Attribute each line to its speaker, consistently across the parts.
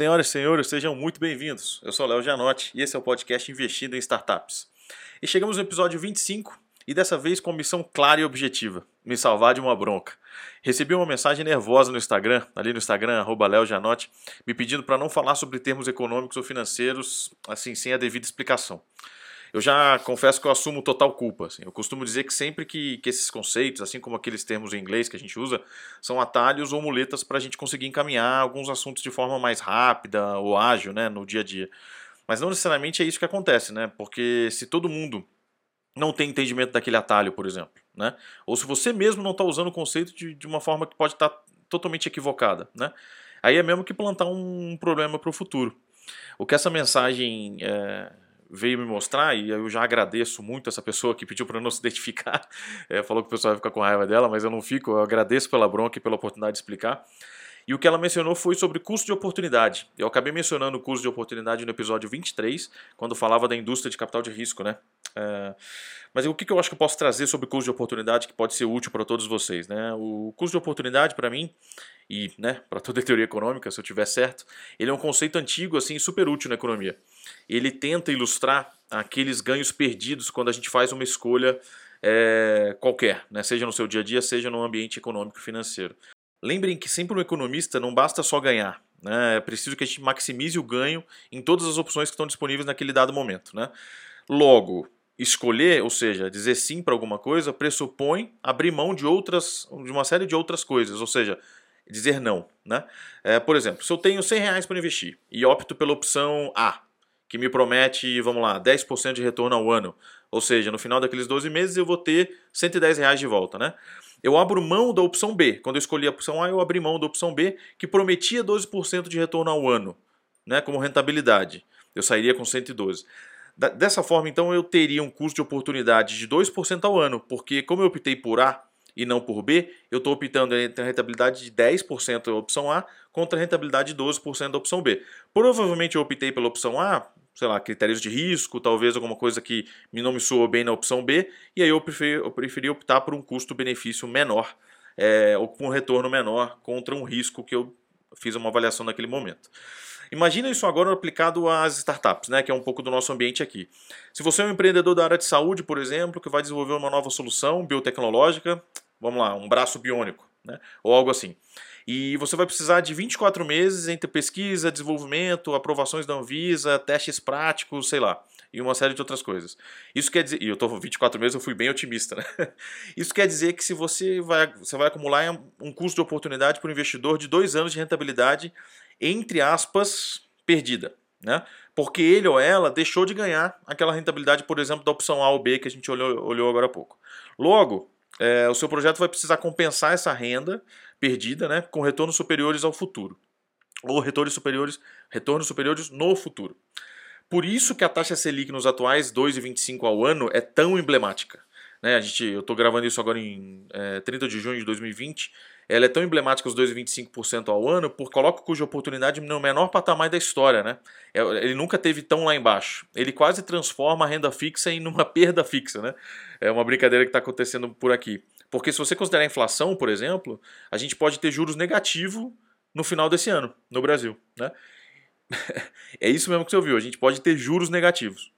Speaker 1: Senhoras e senhores, sejam muito bem-vindos. Eu sou Léo Janotti e esse é o podcast Investindo em Startups. E chegamos no episódio 25 e dessa vez com missão clara e objetiva: me salvar de uma bronca. Recebi uma mensagem nervosa no Instagram, ali no Instagram, Léo Janotti, me pedindo para não falar sobre termos econômicos ou financeiros assim, sem a devida explicação eu já confesso que eu assumo total culpa. Assim. Eu costumo dizer que sempre que, que esses conceitos, assim como aqueles termos em inglês que a gente usa, são atalhos ou muletas para a gente conseguir encaminhar alguns assuntos de forma mais rápida ou ágil né, no dia a dia. Mas não necessariamente é isso que acontece, né? Porque se todo mundo não tem entendimento daquele atalho, por exemplo, né? Ou se você mesmo não está usando o conceito de, de uma forma que pode estar tá totalmente equivocada, né? Aí é mesmo que plantar um problema para o futuro. O que essa mensagem é, veio me mostrar, e eu já agradeço muito essa pessoa que pediu para não se identificar, é, falou que o pessoal vai ficar com raiva dela, mas eu não fico, eu agradeço pela bronca e pela oportunidade de explicar. E o que ela mencionou foi sobre custo de oportunidade. Eu acabei mencionando o custo de oportunidade no episódio 23, quando falava da indústria de capital de risco, né? É, mas o que eu acho que eu posso trazer sobre custo de oportunidade que pode ser útil para todos vocês, né? O custo de oportunidade, para mim, e né, para toda a teoria econômica, se eu tiver certo, ele é um conceito antigo, assim, super útil na economia. Ele tenta ilustrar aqueles ganhos perdidos quando a gente faz uma escolha é, qualquer, né? seja no seu dia a dia, seja no ambiente econômico e financeiro. Lembrem que sempre um economista não basta só ganhar, né? é preciso que a gente maximize o ganho em todas as opções que estão disponíveis naquele dado momento. Né? Logo, escolher, ou seja, dizer sim para alguma coisa, pressupõe abrir mão de outras, de uma série de outras coisas, ou seja, dizer não. Né? É, por exemplo, se eu tenho 100 reais para investir e opto pela opção A, que me promete, vamos lá, 10% de retorno ao ano, ou seja, no final daqueles 12 meses eu vou ter 110 reais de volta, né? Eu abro mão da opção B. Quando eu escolhi a opção A, eu abri mão da opção B, que prometia 12% de retorno ao ano, né, como rentabilidade. Eu sairia com 112. Dessa forma, então, eu teria um custo de oportunidade de 2% ao ano, porque como eu optei por A e não por B, eu estou optando entre a rentabilidade de 10% da opção A contra a rentabilidade de 12% da opção B. Provavelmente eu optei pela opção A, sei lá, critérios de risco, talvez alguma coisa que não me soou bem na opção B, e aí eu preferi, eu preferi optar por um custo-benefício menor, é, ou com um retorno menor contra um risco que eu fiz uma avaliação naquele momento. Imagina isso agora aplicado às startups, né, que é um pouco do nosso ambiente aqui. Se você é um empreendedor da área de saúde, por exemplo, que vai desenvolver uma nova solução biotecnológica, vamos lá, um braço biônico, né, ou algo assim. E você vai precisar de 24 meses entre pesquisa, desenvolvimento, aprovações da Anvisa, testes práticos, sei lá, e uma série de outras coisas. Isso quer dizer, e eu estou 24 meses, eu fui bem otimista, né? Isso quer dizer que se você vai, você vai acumular um custo de oportunidade para o investidor de dois anos de rentabilidade entre aspas, perdida. Né? Porque ele ou ela deixou de ganhar aquela rentabilidade, por exemplo, da opção A ou B que a gente olhou, olhou agora há pouco. Logo, é, o seu projeto vai precisar compensar essa renda perdida né, com retornos superiores ao futuro. Ou retornos superiores, retornos superiores no futuro. Por isso que a taxa Selic nos atuais 2,25 ao ano é tão emblemática. Né, a gente, eu estou gravando isso agora em é, 30 de junho de 2020 ela é tão emblemática os 2,25% ao ano, por coloca cuja oportunidade no menor patamar da história, né? É, ele nunca teve tão lá embaixo. Ele quase transforma a renda fixa em uma perda fixa, né? É uma brincadeira que está acontecendo por aqui. Porque se você considerar a inflação, por exemplo, a gente pode ter juros negativos no final desse ano, no Brasil, né? é isso mesmo que você ouviu, a gente pode ter juros negativos.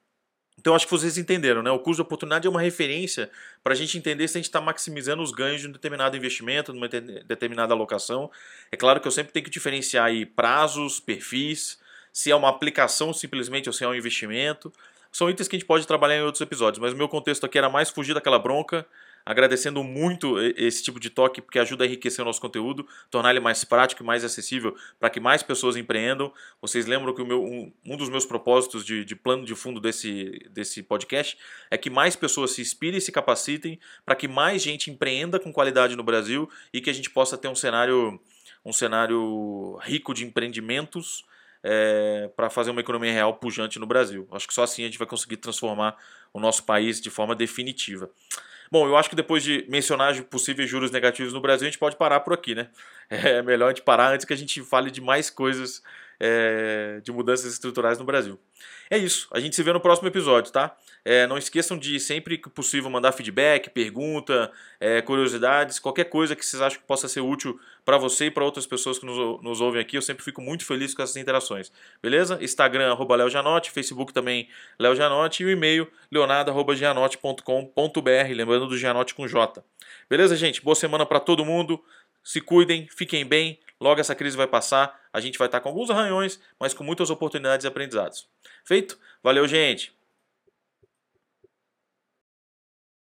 Speaker 1: Então acho que vocês entenderam, né? O custo de oportunidade é uma referência para a gente entender se a gente está maximizando os ganhos de um determinado investimento, de uma determinada alocação. É claro que eu sempre tenho que diferenciar aí prazos, perfis, se é uma aplicação simplesmente ou se é um investimento. São itens que a gente pode trabalhar em outros episódios, mas o meu contexto aqui era mais fugir daquela bronca agradecendo muito esse tipo de toque, porque ajuda a enriquecer o nosso conteúdo, tornar ele mais prático e mais acessível para que mais pessoas empreendam. Vocês lembram que meu, um, um dos meus propósitos de, de, plano de fundo desse, desse podcast é que mais pessoas se inspirem e se capacitem para que mais gente empreenda com qualidade no Brasil e que a gente possa ter um cenário, um cenário rico de empreendimentos. É, para fazer uma economia real pujante no Brasil. Acho que só assim a gente vai conseguir transformar o nosso país de forma definitiva. Bom, eu acho que depois de mencionar possíveis juros negativos no Brasil, a gente pode parar por aqui, né? É melhor a gente parar antes que a gente fale de mais coisas é, de mudanças estruturais no Brasil. É isso. A gente se vê no próximo episódio, tá? É, não esqueçam de sempre que possível mandar feedback, pergunta, é, curiosidades, qualquer coisa que vocês acham que possa ser útil para você e para outras pessoas que nos, nos, ouvem aqui. Eu sempre fico muito feliz com essas interações. Beleza? Instagram, arroba leojanote, Facebook também, leojanote e o e-mail leonardo.gianote.com.br, lembrando do Gianote com J. Beleza, gente? Boa semana para todo mundo. Se cuidem, fiquem bem. Logo essa crise vai passar. A gente vai estar com alguns arranhões, mas com muitas oportunidades e aprendizados. Feito? Valeu, gente!